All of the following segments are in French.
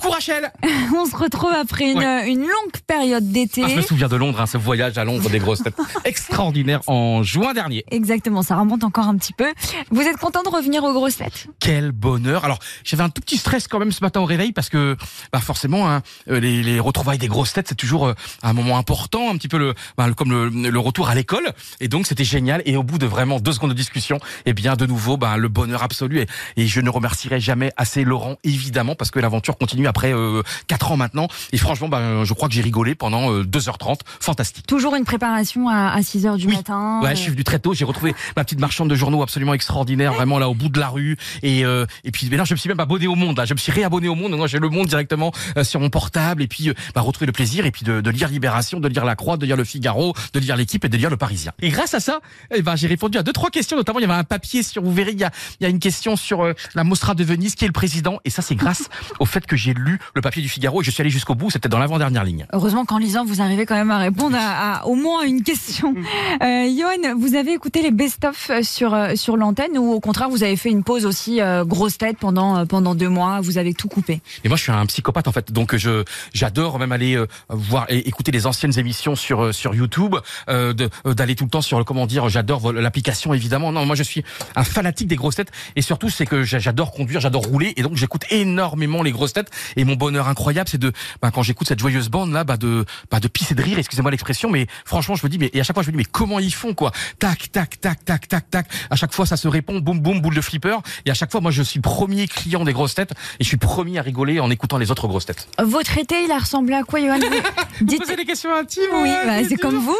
Coucou Rachel. On se retrouve après une, une longue période d'été. Ah, Je me souviens de Londres, hein, ce voyage à Londres des grosses têtes. Extraordinaire en juin dernier. Exactement, ça remonte encore un petit peu. Vous êtes content de revenir aux grosses têtes? Quel bonheur. Alors j'avais un tout petit stress quand même ce matin au réveil parce que bah forcément hein, euh, les, les retrouvailles des grosses têtes c'est toujours euh, un moment important, un petit peu le, bah, le- comme le, le retour à l'école. Et donc c'était génial. Et au bout de vraiment deux secondes de discussion, eh bien de nouveau bah, le bonheur absolu. Et, et je ne remercierai jamais assez Laurent évidemment parce que l'aventure continue après euh, quatre ans maintenant et franchement bah, je crois que j'ai rigolé pendant euh, 2h30, fantastique. Toujours une préparation à, à 6 heures du Oui. matin. Ouais, je suis venu très tôt. J'ai retrouvé ma petite marchande de journaux absolument extraordinaire, vraiment là au bout de la rue. Et euh, et puis, mais là, je me suis même abonné au Monde. Là, je me suis réabonné au Monde. Moi, j'ai le Monde directement euh, sur mon portable. Et puis, euh, bah, retrouver le plaisir. Et puis de, de lire Libération, de lire La Croix, de lire Le Figaro, de lire l'équipe et de lire Le Parisien. Et grâce à ça, eh ben, j'ai répondu à deux trois questions. Notamment, il y avait un papier sur. Vous verrez, il y a il y a une question sur euh, la Mostra de Venise, qui est le président. Et ça, c'est grâce au fait que j'ai lu le papier du Figaro et je suis allé jusqu'au bout. C'était dans l'avant-dernière ligne. Heureusement qu'en lisant, vous arrivez quand même à répondre à, à au moins une question. Euh, Yoann, vous avez écouté les best-of sur, euh, sur l'antenne ou au contraire, vous avez fait une pause aussi euh, grosse tête pendant, euh, pendant deux mois, vous avez tout coupé? Et moi, je suis un psychopathe en fait, donc je j'adore même aller euh, voir et écouter les anciennes émissions sur euh, sur YouTube, euh, de- euh, d'aller tout le temps sur le comment dire. J'adore l'application évidemment. Non, moi je suis un fanatique des grosses têtes et surtout c'est que j'a- j'adore conduire, j'adore rouler et donc j'écoute énormément les grosses têtes. Et mon bonheur incroyable, c'est de bah, quand j'écoute cette joyeuse bande là, bah de bah de pisser de rire. Excusez-moi l'expression, mais franchement, je me dis mais et à chaque fois je me dis mais comment ils font quoi? Tac tac tac tac tac tac. À chaque fois ça se répond, boum boum, boule de flipper. Et à chaque fois moi je suis premier client des grosses têtes et je suis premier à rigoler en écoutant les autres grosses têtes. Votre été, il a ressemblé à quoi, Yoann Dites. Poser des questions intimes. Oui, ouais, bah, c'est comme vous.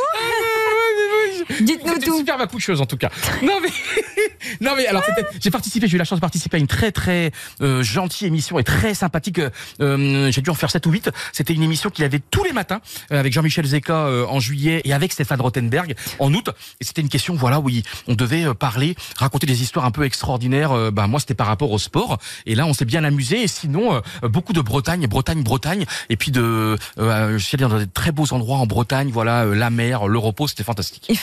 Dites-nous tout. super ma coucheuse en tout cas. Non mais non mais alors j'ai participé, j'ai eu la chance de participer à une très très euh, gentille émission et très sympathique. euh, euh, j'ai dû en faire 7 ou 8. C'était une émission qu'il avait tous les matins euh, avec Jean-Michel Zeka euh, en juillet et avec Stéphane Rothenberg en août. Et c'était une question voilà où il- on devait euh, parler, raconter des histoires un peu extraordinaires. Euh, bah moi c'était par rapport au sport et là on s'est bien amusé et sinon euh, beaucoup de Bretagne, Bretagne, Bretagne et puis de euh, je suis allé dans des très beaux endroits en Bretagne, voilà euh, la mer, le repos, c'était fantastique. Il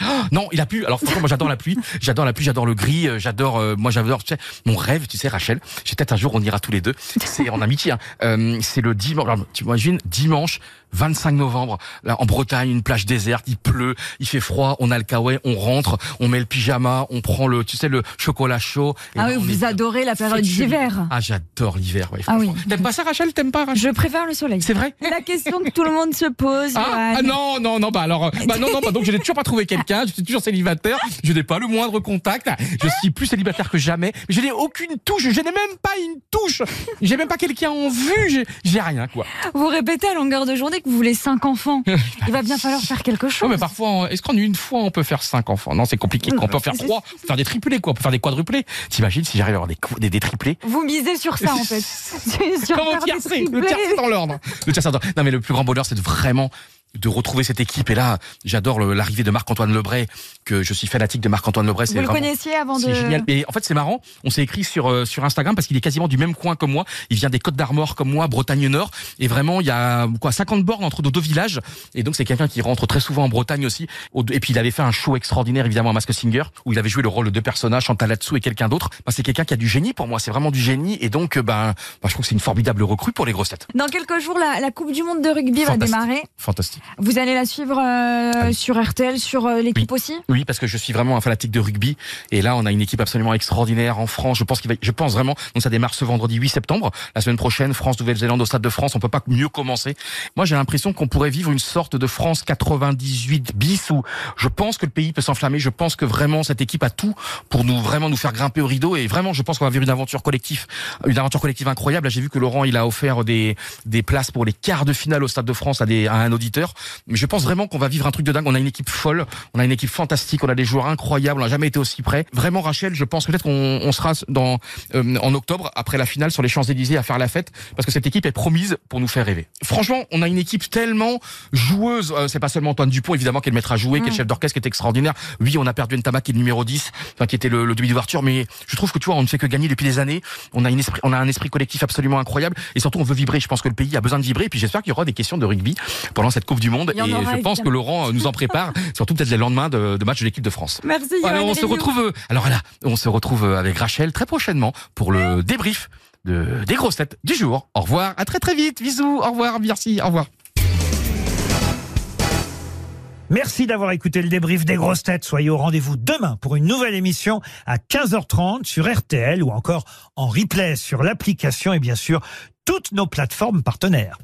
Non, il a plu. Alors franchement, moi j'adore la pluie, j'adore la pluie, j'adore le gris, euh, j'adore. euh, moi j'adore. Tu sais, mon rêve, tu sais, Rachel. J'ai peut-être un jour on ira tous les deux. C'est en amitié. Hein, euh, c'est le dimanche. Tu imagines dimanche 25 novembre, là en Bretagne, une plage déserte, il pleut, il fait froid, on a le kawaii, on rentre, on met le pyjama, on prend le, tu sais, le chocolat chaud. Ah oui, vous adorez la période d'hiver. Ah j'adore l'hiver. Ouais, Ah oui. T'aimes pas ça, Rachel? T'aimes pas Rachel? Je préfère le soleil. C'est vrai? La question que tout le monde se pose. ah, ah, non, non, non, bah alors, bah non, non, bah donc je n'ai toujours pas trouvé quelqu'un, je suis toujours célibataire, je n'ai pas le moindre contact, je suis plus célibataire que jamais, mais je n'ai aucune touche, je n'ai même pas une touche, j'ai même pas quelqu'un en vue, j'ai rien, quoi. Vous répétez à longueur de journée que vous voulez cinq enfants. Il va bien falloir faire quelque chose. mais parfois, est-ce qu'en une fois on peut faire cinq enfants? Non, c'est compliqué, on peut en faire trois, on peut faire des triplés, quoi, on peut faire des quadruplés. T'imagines si j'arrive à avoir des, des, des triplés? Vous misez sur ça en fait. sur Comment tiercer Le tiercer dans l'ordre. Le tiercer dans l'ordre. Non, mais le plus grand bonheur, c'est de vraiment de retrouver cette équipe. Et là, j'adore l'arrivée de Marc-Antoine Lebray, que je suis fanatique de Marc-Antoine Lebray. Vous le vraiment- connaissiez avant de. C'est génial. Et en fait, c'est marrant. On s'est écrit sur euh, sur Instagram parce qu'il est quasiment du même coin que moi. Il vient des Côtes d'Armor comme moi, Bretagne Nord. Et vraiment, il y a quoi 50 bornes entre nos deux villages. Et donc, c'est quelqu'un qui rentre très souvent en Bretagne aussi. Au- Et puis, il avait fait un show extraordinaire, évidemment, à Mask Singer, où il avait joué le rôle de deux personnages, Chantal et quelqu'un d'autre. Bah, c'est quelqu'un qui a du génie pour moi. C'est vraiment du génie. Et donc, ben, bah, je trouve que c'est une formidable recrue pour les grosses têtes. Dans quelques jours, la, la Coupe du Monde de rugby va démarrer. Fantastique. Vous allez la suivre euh, oui. sur RTL, sur euh, l'équipe aussi? Oui, parce que je suis vraiment un fanatique de rugby. Et là, on a une équipe absolument extraordinaire en France. Je pense qu'il va, je pense vraiment. Donc, ça démarre ce vendredi 8 septembre. La semaine prochaine, France-Nouvelle-Zélande au Stade de France. On peut pas mieux commencer. Moi, j'ai l'impression qu'on pourrait vivre une sorte de France 98 bis où je pense que le pays peut s'enflammer. Je pense que vraiment cette équipe a tout pour nous vraiment nous faire grimper au rideau. Et vraiment, je pense qu'on va vivre une aventure collective, une aventure collective incroyable. J'ai vu que Laurent, il a offert des, des places pour les quarts de finale au Stade de France à des, à un auditeur. Mais je pense vraiment qu'on va vivre un truc de dingue. On a une équipe folle, on a une équipe fantastique, on a des joueurs incroyables, on n'a jamais été aussi près. Vraiment, Rachel, je pense peut-être qu'on on sera dans euh, en octobre après la finale sur les Champs Élysées à faire la fête parce que cette équipe est promise pour nous faire rêver. Franchement, on a une équipe tellement joueuse. Euh, c'est pas seulement Antoine Dupont évidemment qui est le maître à jouer, qui est le chef d'orchestre, qui est extraordinaire. Oui, on a perdu Ntama qui est le numéro 10, enfin, qui était le, le demi d'ouverture, mais je trouve que tu vois, on ne fait que gagner depuis des années. On a une esprit, on a un esprit collectif absolument incroyable et surtout on veut vibrer. Je pense que le pays a besoin de vibrer. Et puis j'espère qu'il y aura des questions de rugby pendant cette Coupe du Monde. Et aura, je pense que. Laurent euh, nous en prépare, surtout peut-être les lendemains de, de match de l'équipe de France. Merci, Alors Johan on se retrouve. euh, Alors là, on se retrouve euh, avec Rachel très prochainement pour le débrief de des grosses têtes du jour. Au revoir, à très très vite. Bisous. Au revoir, merci. Au revoir. Merci d'avoir écouté le débrief des grosses têtes. Soyez au rendez-vous demain pour une nouvelle émission à 15h30 sur RTL ou encore en replay sur l'application et bien sûr toutes nos plateformes partenaires.